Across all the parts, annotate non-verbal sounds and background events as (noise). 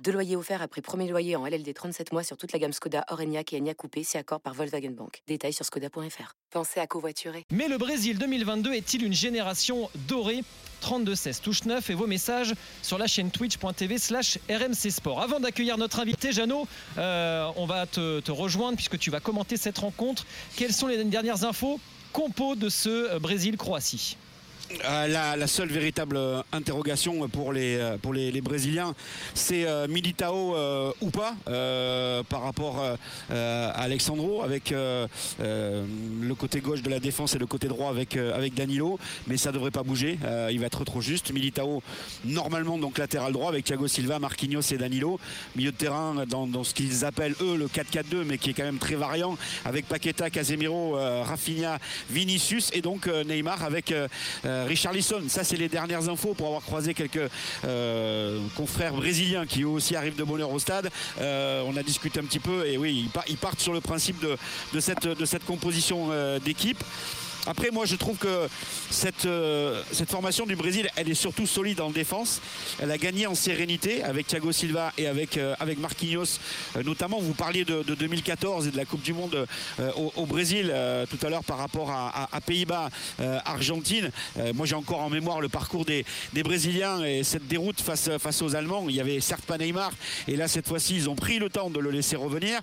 Deux loyers offerts après premier loyer en LLD 37 mois sur toute la gamme Skoda, Orenia et Enya Coupé, si accord par Volkswagen Bank. Détails sur skoda.fr. Pensez à covoiturer. Mais le Brésil 2022 est-il une génération dorée? 32-16 touche 9 et vos messages sur la chaîne twitch.tv slash RMC Sport. Avant d'accueillir notre invité, Jeannot, euh, on va te, te rejoindre puisque tu vas commenter cette rencontre. Quelles sont les dernières infos? Compo de ce euh, Brésil-Croatie euh, la, seule véritable euh, interrogation pour les, euh, Brésiliens, c'est Militao ou pas par rapport à Alexandro, avec le côté gauche de la défense et le côté droit avec, avec Danilo. Mais ça ne devrait pas bouger. il va être trop juste. Militao, normalement, donc latéral droit avec Thiago Silva, Marquinhos et Danilo. Milieu de terrain dans, dans ce qu'ils appellent eux le 4-4-2, mais qui est quand même très variant avec Paqueta, Casemiro, Rafinha, Vinicius et donc Neymar avec. Euh, Richard Lisson, ça c'est les dernières infos pour avoir croisé quelques euh, confrères brésiliens qui eux aussi arrivent de bonne au stade. Euh, on a discuté un petit peu et oui, ils, partent sur le principe de cette composition d'équipe. Après, moi, je trouve que cette, euh, cette formation du Brésil, elle est surtout solide en défense. Elle a gagné en sérénité avec Thiago Silva et avec, euh, avec Marquinhos. Euh, notamment, vous parliez de, de, 2014 et de la Coupe du Monde au, Brésil tout à l'heure par rapport à, Pays-Bas, Argentine. moi, j'ai encore en mémoire le parcours des, des, Brésiliens et cette déroute face, face aux Allemands. Il y avait certes pas Neymar. Et là, cette fois-ci, ils ont pris le temps de le laisser revenir.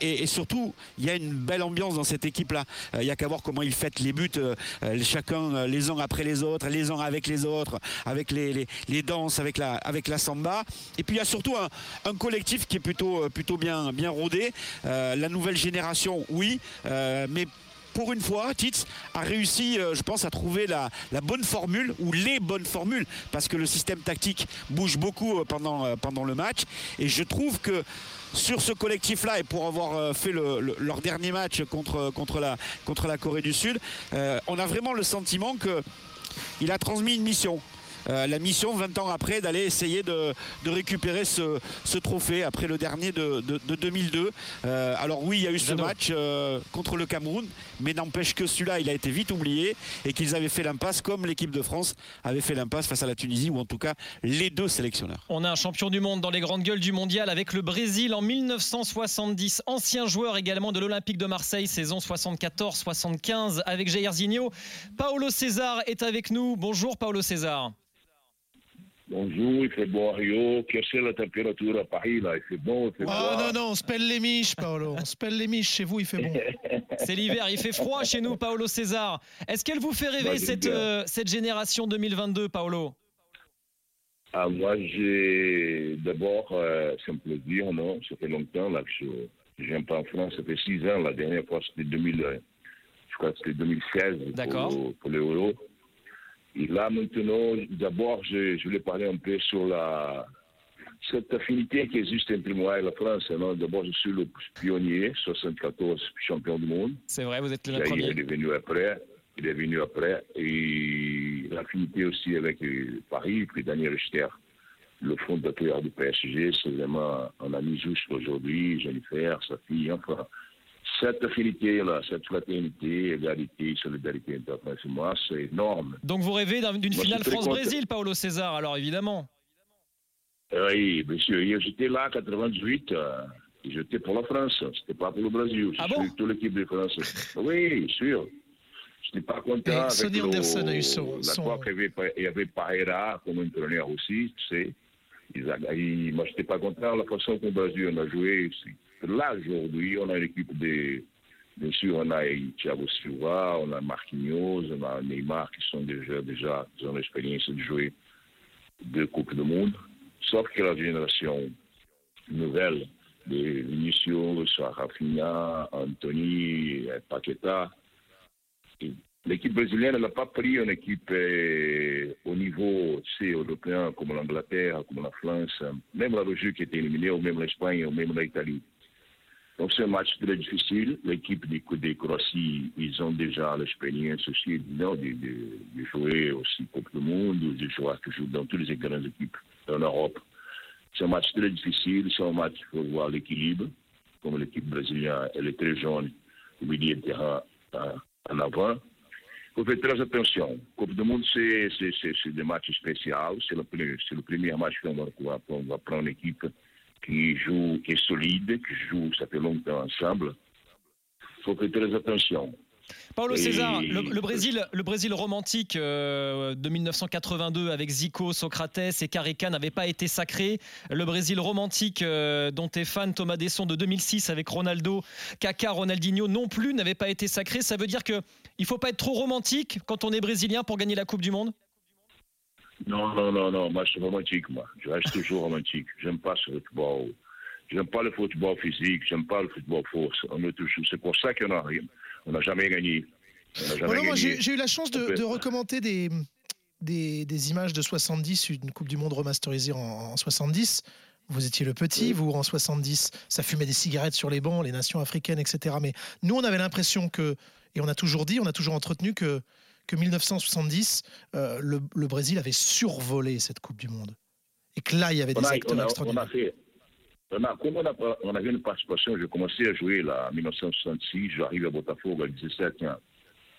Et, et, surtout, il y a une belle ambiance dans cette équipe-là. Il n'y a qu'à voir comment ils fêtent les buts euh, chacun euh, les uns après les autres, les uns avec les autres, avec les, les, danses, avec la, avec la samba. Et puis il y a surtout un, un collectif qui est plutôt, euh, plutôt bien, bien rodé. Euh, la nouvelle génération, oui, euh, mais pour une fois, Titz a réussi, euh, je pense, à trouver la, la, bonne formule ou les bonnes formules parce que le système tactique bouge beaucoup pendant, euh, pendant le match. Et je trouve que sur ce collectif-là et pour avoir euh, fait le, le, leur dernier match contre, contre, la, contre la Corée du Sud, euh, on a vraiment le sentiment qu'il a transmis une mission. Euh, la mission 20 ans après d'aller essayer de, de récupérer ce, ce, trophée après le dernier de, de, de 2002. Euh, alors oui, il y a eu ce match euh, contre le Cameroun, mais n'empêche que celui-là, il a été vite oublié et qu'ils avaient fait l'impasse comme l'équipe de France avait fait l'impasse face à la Tunisie ou en tout cas les deux sélectionneurs. On a un champion du monde dans les grandes gueules du mondial avec le Brésil en 1970, ancien joueur également de l'Olympique de Marseille saison 74-75 avec Jair Zinho. Paolo César est avec nous. Bonjour Paolo César. Bonjour, il fait bon à Rio. Quelle est la température à Paris là Il fait bon, il fait Ah non, non, on se pèle les miches, Paolo. On se pèle les miches. Chez vous, il fait bon. (laughs) C'est l'hiver, il fait froid chez nous, Paolo César. Est-ce qu'elle vous fait rêver bah, cette, euh, cette génération 2022, Paolo? Ah, Moi, j'ai d'abord, euh, c'est un plaisir, non? Ça fait longtemps là, que je viens pas en France. Ça fait six ans. La dernière fois, c'était 2000, euh, je crois que c'était 2016 pour, pour l'Euro. Et là, maintenant, d'abord, je, je, voulais parler un peu sur la, cette affinité qui existe entre moi et la France. D'abord, je suis le pionnier, 74 champion du monde. C'est vrai, vous êtes le premier. Il est venu après. Il est venu après. Et l'affinité aussi avec Paris, puis Daniel Richter, le fondateur du PSG, c'est vraiment un ami juste aujourd'hui, Jennifer, sa fille, enfin cette affinité-là, cette fraternité, égalité, solidarité internationale, c'est énorme. Donc vous rêvez d'une finale France-Brésil, Paolo César, alors évidemment Oui, monsieur, j'étais là en 98, euh, j'étais pour la France, c'était pas pour le Brésil, ah bon toute l'équipe de France. oui, sûr. Je n'étais pas content Et Sonny Anderson a eu son, la son... qu'il y avait, il y avait Pareira comme entraîneur aussi, tu sais. Ils moi, je n'étais pas content de la façon qu'on Brésil on a joué. Là, aujourd'hui, on a une équipe de. Bien sûr, on a Thiago Silva, on a Marquinhos, on a Neymar qui sont déjà, déjà l'expérience de jouer deux Coupes du Monde. Sauf que la génération nouvelle de Vinicius, Rafinha, Anthony, Paqueta, L'équipe brésilienne n'a pas pris une équipe euh, au niveau européen comme l'Angleterre, comme la France, même la Belgique qui était éliminée, ou même l'Espagne, ou même l'Italie. Donc c'est un match très difficile. L'équipe des, des Croatie, ils ont déjà l'expérience aussi de, de, de, jouer aussi Coupe du Monde, de jouer toujours dans toutes les grandes équipes en Europe. C'est un match très difficile, c'est un match pour voir l'équilibre. Comme l'équipe brésilienne, elle est très jeune, au milieu de terrain en avant. Il faut faire très attention. Coupe du Monde, c'est des matchs spéciaux. C'est le, le, premier match qu'on va, on va prendre une équipe qui joue, qui est solide, qui joue, ça fait longtemps ensemble. Il faut faire très attention. Paulo César, le, Brésil, le Brésil romantique euh, de 1982 avec Zico, Socrates et Carica n'avait pas été sacré. Le Brésil romantique euh, dont est fan Thomas Desson de 2006 avec Ronaldo, Kaká, Ronaldinho non plus n'avait pas été sacré. Ça veut dire qu'il ne faut pas être trop romantique quand on est brésilien pour gagner la Coupe du Monde? Non, non, non, non. Moi, je suis romantique, moi. Je reste toujours romantique. J'aime pas ce football. J'aime pas le football physique. J'aime pas le football force. C'est pour ça qu'on n'a on n'a jamais gagné. J'ai eu la chance de, de recommander des, des, des, images de 70, une Coupe du Monde remasterisée en, 70. Vous étiez le petit, vous, en 70. Ça fumait des cigarettes sur les bancs, les nations africaines, etc. Mais nous, on avait l'impression que, et on a toujours dit, on a toujours entretenu que que 1970, euh, le, le, Brésil avait survolé cette Coupe du Monde. Et que là, il y avait des acteurs extraordinaires. On a, comme on, a, on, avait une participation, j'ai commencé à jouer là, en 1966, j'arrive à Botafogo à 17 ans.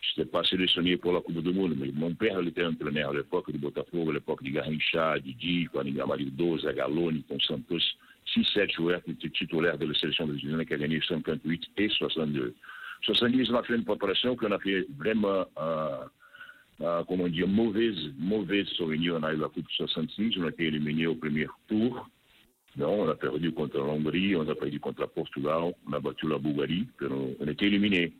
Je n'étais pas sélectionné pour la Coupe du Monde, mais mon père il était entraîneur à l'époque de Botafogo, à l'époque de Garrincha, Didi, Amarildo, Zagaloni, Santos, 6-7 joueurs qui étaient titulaires de la sélection brésilienne qui a gagné 58 et 62. 70, on a fait une préparation qu'on a fait vraiment, euh, euh, comment mauvaise, mauvaise souvenir. On a eu la Coupe 66, on a été éliminé au premier tour. Non, on a perdu contre l'Hongrie, on a perdu contre le Portugal, on a battu la Bulgarie, on, a été éliminé.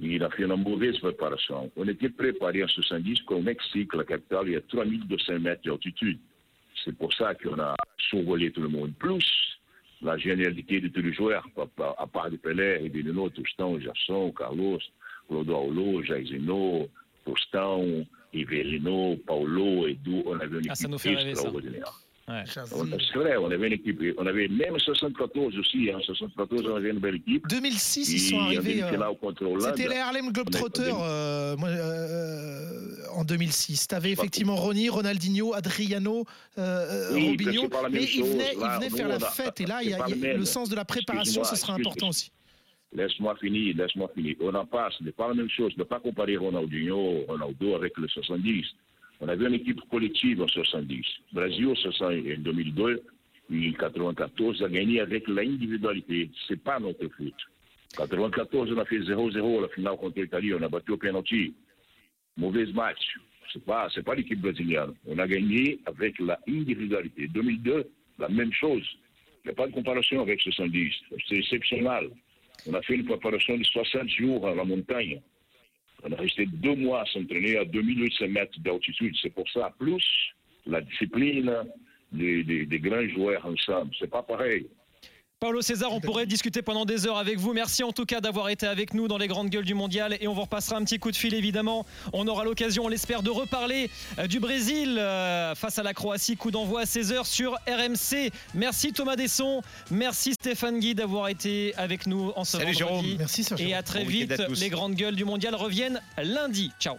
Il a fait une mauvaise préparation. On était préparé en 70 qu'au Mexique, la capitale, il y a 3200 mètres d'altitude. C'est pour ça qu'on a survolé tout le monde. Plus, la génialité de tous les joueurs, à part de Pelé nous, Tostão, Gerson, Carlos, Clodoaldo, Jairzinho, Tostão, Iverino, Paulo, Edu, on avait une équipe extraordinaire. Ouais. C'est vrai, on avait une équipe, on avait même 74 aussi, hein, 74 on avait une belle équipe. 2006 ils sont arrivés. Euh, C'était les Harlem Globetrotters euh, euh, en 2006. Tu avais effectivement Ronny, Ronaldinho, Adriano, euh, oui, Robinho, mais ils venaient, là, ils venaient faire la fête et là il y a, y a le sens de la préparation, ce sera important aussi. Laisse-moi finir, laisse-moi finir. On n'a pas, ce n'est pas la même chose. Ne pas comparer Ronaldinho, Ronaldo avec le 70. On avait une équipe collective en 70. Brésil, en 2002, en 94, a gagné avec l'individualité. Ce n'est pas notre foot. En 94, on a fait 0-0 la finale contre l'Italie. On a battu au penalty. Mauvais match. Ce n'est pas, pas l'équipe brésilienne. On a gagné avec l'individualité. 2002, la même chose. Il n'y a pas de comparaison avec 70. C'est exceptionnel. On a fait une préparation de 60 jours à la montagne. On a resté deux mois à s'entraîner à 2800 mètres d'altitude. C'est pour ça, plus la discipline des, des grands joueurs ensemble. C'est pas pareil. Paulo César, on pourrait discuter pendant des heures avec vous. Merci en tout cas d'avoir été avec nous dans les grandes gueules du mondial et on vous repassera un petit coup de fil évidemment. On aura l'occasion, on l'espère, de reparler euh, du Brésil euh, face à la Croatie. Coup d'envoi à 16h sur RMC. Merci Thomas Desson, merci Stéphane Guy d'avoir été avec nous en ce Salut vendredi. Jérôme. Merci Et à très vite. les grandes gueules du mondial reviennent lundi. Ciao.